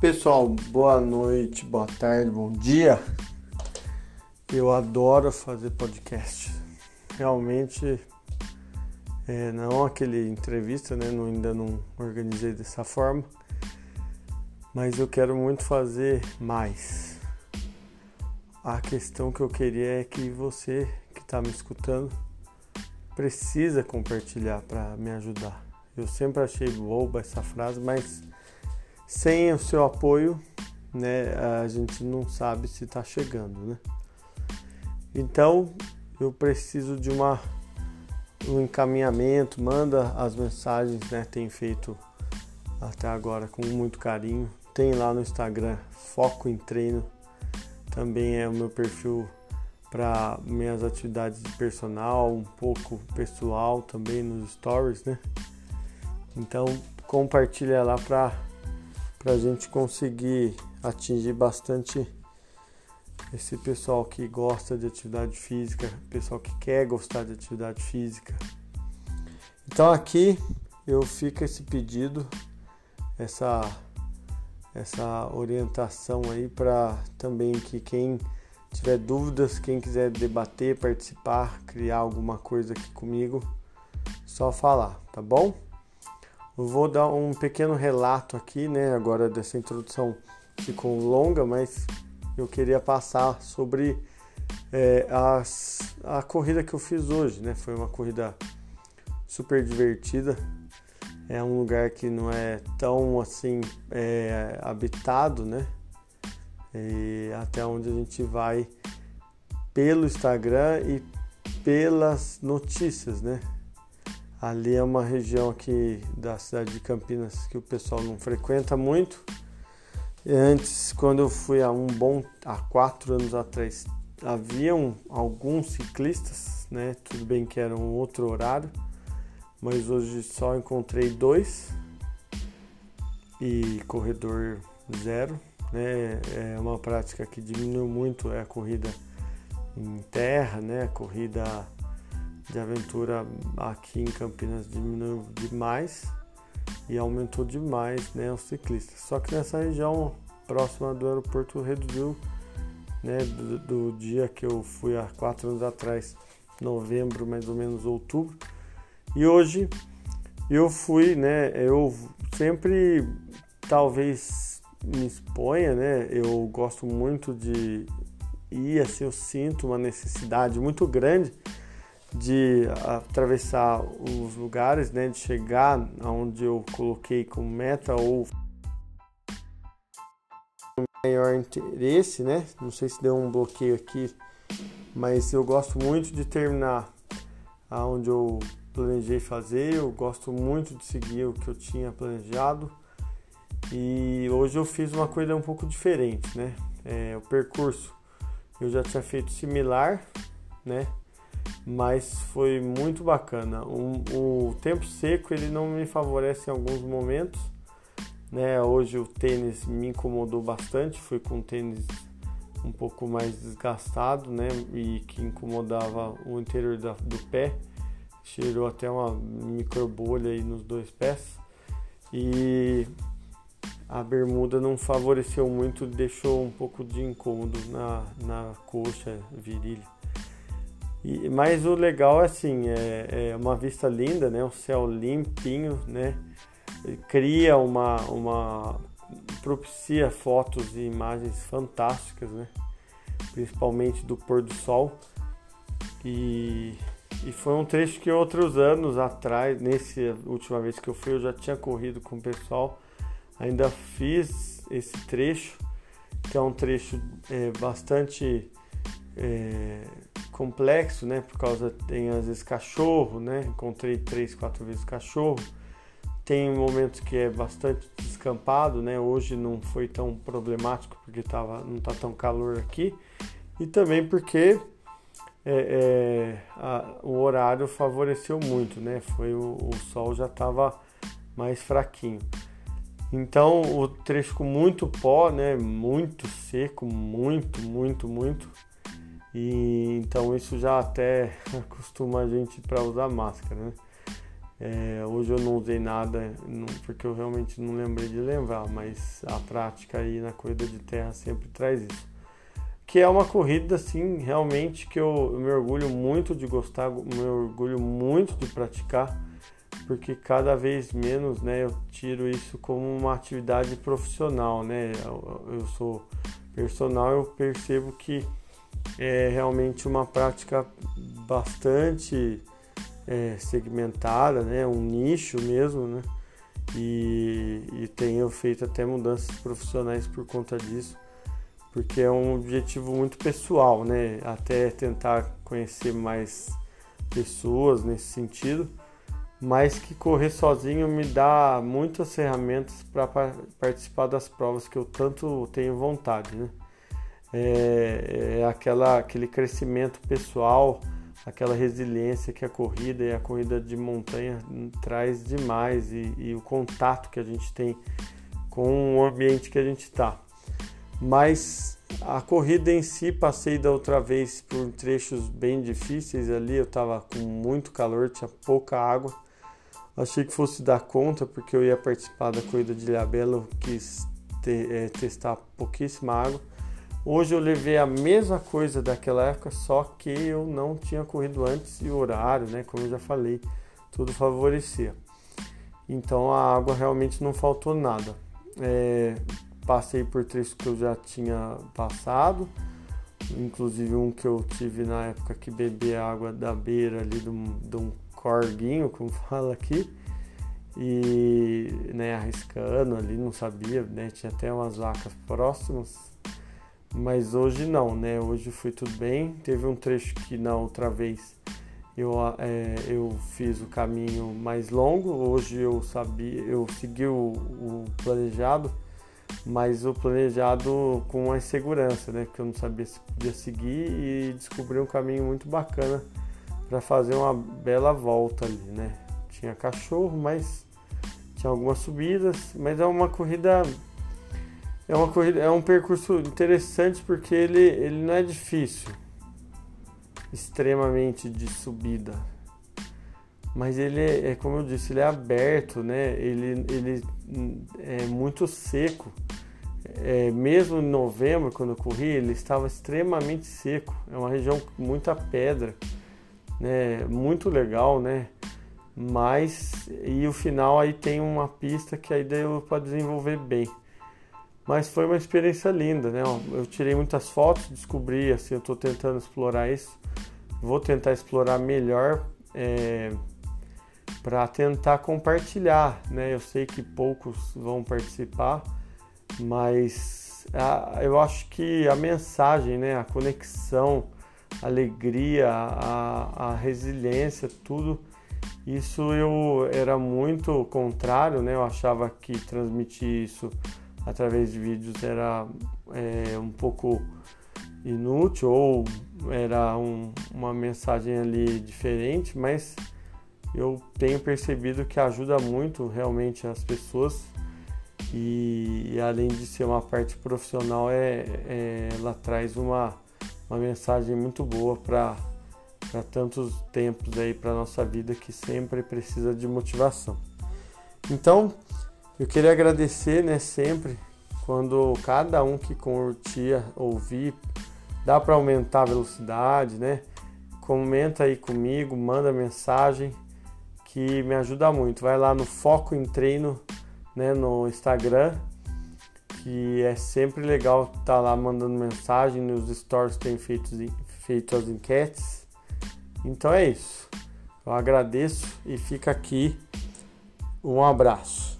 Pessoal, boa noite, boa tarde, bom dia. Eu adoro fazer podcast. Realmente, é, não aquele entrevista, né? Não, ainda não organizei dessa forma, mas eu quero muito fazer mais. A questão que eu queria é que você que está me escutando precisa compartilhar para me ajudar. Eu sempre achei boba essa frase, mas sem o seu apoio, né, a gente não sabe se está chegando, né? Então, eu preciso de uma um encaminhamento, manda as mensagens, né? Tem feito até agora com muito carinho. Tem lá no Instagram Foco em Treino. Também é o meu perfil para minhas atividades de personal, um pouco pessoal também nos stories, né? Então compartilha lá para para a gente conseguir atingir bastante esse pessoal que gosta de atividade física, pessoal que quer gostar de atividade física. Então aqui eu fico esse pedido, essa essa orientação aí para também que quem tiver dúvidas, quem quiser debater, participar, criar alguma coisa aqui comigo, só falar, tá bom? Vou dar um pequeno relato aqui, né? Agora dessa introdução ficou longa, mas eu queria passar sobre é, as, a corrida que eu fiz hoje, né? Foi uma corrida super divertida. É um lugar que não é tão assim é, habitado, né? E até onde a gente vai pelo Instagram e pelas notícias, né? Ali é uma região aqui da cidade de Campinas que o pessoal não frequenta muito. Antes, quando eu fui há um bom há quatro anos atrás, haviam alguns ciclistas, né? Tudo bem que era um outro horário, mas hoje só encontrei dois e corredor zero, né? É uma prática que diminuiu muito é a corrida em terra, né? A corrida de aventura aqui em Campinas diminuiu demais e aumentou demais né, os ciclistas. Só que nessa região próxima do aeroporto reduziu né, do, do dia que eu fui há quatro anos atrás, novembro, mais ou menos outubro. E hoje eu fui, né? Eu sempre talvez me exponha, né? Eu gosto muito de ir, assim, eu sinto uma necessidade muito grande de atravessar os lugares, né, de chegar aonde eu coloquei como meta ou maior interesse, né? Não sei se deu um bloqueio aqui, mas eu gosto muito de terminar aonde eu planejei fazer, eu gosto muito de seguir o que eu tinha planejado. E hoje eu fiz uma coisa um pouco diferente, né? É, o percurso eu já tinha feito similar, né? Mas foi muito bacana. O, o, tempo seco ele não me favorece em alguns momentos, né? Hoje o tênis me incomodou bastante, fui com tênis um pouco mais desgastado, né? E que incomodava o interior da, do pé, cheirou até uma micro bolha aí nos dois pés e a bermuda não favoreceu muito, deixou um pouco de incômodo na, na coxa, virilha. E, mas o legal é assim, é, é uma vista linda, né? Um céu limpinho, né? Cria uma, uma propicia fotos e imagens fantásticas, né? Principalmente do pôr do sol. E, e foi um trecho que outros anos atrás, nessa última vez que eu fui, eu já tinha corrido com o pessoal. Ainda fiz esse trecho, que é um trecho é, bastante é, complexo, né? Por causa tem às vezes cachorro, né? Encontrei três, quatro vezes cachorro. Tem momentos que é bastante descampado, né? Hoje não foi tão problemático porque tava, não tá tão calor aqui e também porque é, é, a, o horário favoreceu muito, né? Foi o, o sol já estava mais fraquinho. Então o trecho com muito pó, né? Muito seco, muito, muito, muito e então isso já até acostuma a gente para usar máscara, né? É, hoje eu não usei nada porque eu realmente não lembrei de lembrar, mas a prática aí na corrida de terra sempre traz isso. Que é uma corrida assim, realmente que eu, eu me orgulho muito de gostar, me orgulho muito de praticar, porque cada vez menos, né, eu tiro isso como uma atividade profissional, né? Eu, eu sou personal, eu percebo que é realmente uma prática bastante é, segmentada, né? Um nicho mesmo, né? E, e tenho feito até mudanças profissionais por conta disso, porque é um objetivo muito pessoal, né? Até tentar conhecer mais pessoas nesse sentido, mas que correr sozinho me dá muitas ferramentas para participar das provas que eu tanto tenho vontade, né? É, é aquela, aquele crescimento pessoal aquela resiliência que a corrida e a corrida de montanha traz demais e, e o contato que a gente tem com o ambiente que a gente está. Mas a corrida em si, passei da outra vez por trechos bem difíceis ali, eu estava com muito calor, tinha pouca água. Achei que fosse dar conta, porque eu ia participar da corrida de Ilhabela, quis é, testar pouquíssima água. Hoje eu levei a mesma coisa daquela época, só que eu não tinha corrido antes e o horário, né? Como eu já falei, tudo favorecia. Então a água realmente não faltou nada. É, passei por trechos que eu já tinha passado, inclusive um que eu tive na época que bebi água da beira ali de um, de um corguinho, como fala aqui, e né, arriscando ali, não sabia, né? Tinha até umas vacas próximas mas hoje não, né? Hoje foi tudo bem. Teve um trecho que na outra vez eu, é, eu fiz o caminho mais longo. Hoje eu sabia, eu segui o, o planejado, mas o planejado com mais segurança, né? Que eu não sabia se podia seguir e descobri um caminho muito bacana para fazer uma bela volta ali, né? Tinha cachorro, mas tinha algumas subidas, mas é uma corrida é uma corrida, é um percurso interessante porque ele, ele não é difícil, extremamente de subida, mas ele é, é como eu disse, ele é aberto, né? Ele, ele é muito seco. É, mesmo em novembro, quando eu corri, ele estava extremamente seco. É uma região com muita pedra, né? Muito legal, né? Mas e o final aí tem uma pista que aí deu para desenvolver bem. Mas foi uma experiência linda, né? Eu tirei muitas fotos, descobri, assim, eu estou tentando explorar isso. Vou tentar explorar melhor é, para tentar compartilhar, né? Eu sei que poucos vão participar, mas a, eu acho que a mensagem, né? A conexão, a alegria, a, a resiliência, tudo isso eu era muito contrário, né? Eu achava que transmitir isso através de vídeos era é, um pouco inútil ou era um, uma mensagem ali diferente, mas eu tenho percebido que ajuda muito realmente as pessoas e, e além de ser uma parte profissional, é, é ela traz uma, uma mensagem muito boa para para tantos tempos aí para nossa vida que sempre precisa de motivação. Então, eu queria agradecer, né, sempre quando cada um que curtia ouvir, dá para aumentar a velocidade, né? Comenta aí comigo, manda mensagem que me ajuda muito. Vai lá no Foco em Treino, né, no Instagram, que é sempre legal estar tá lá mandando mensagem, nos stories tem feito, feito as enquetes. Então é isso. Eu agradeço e fica aqui um abraço.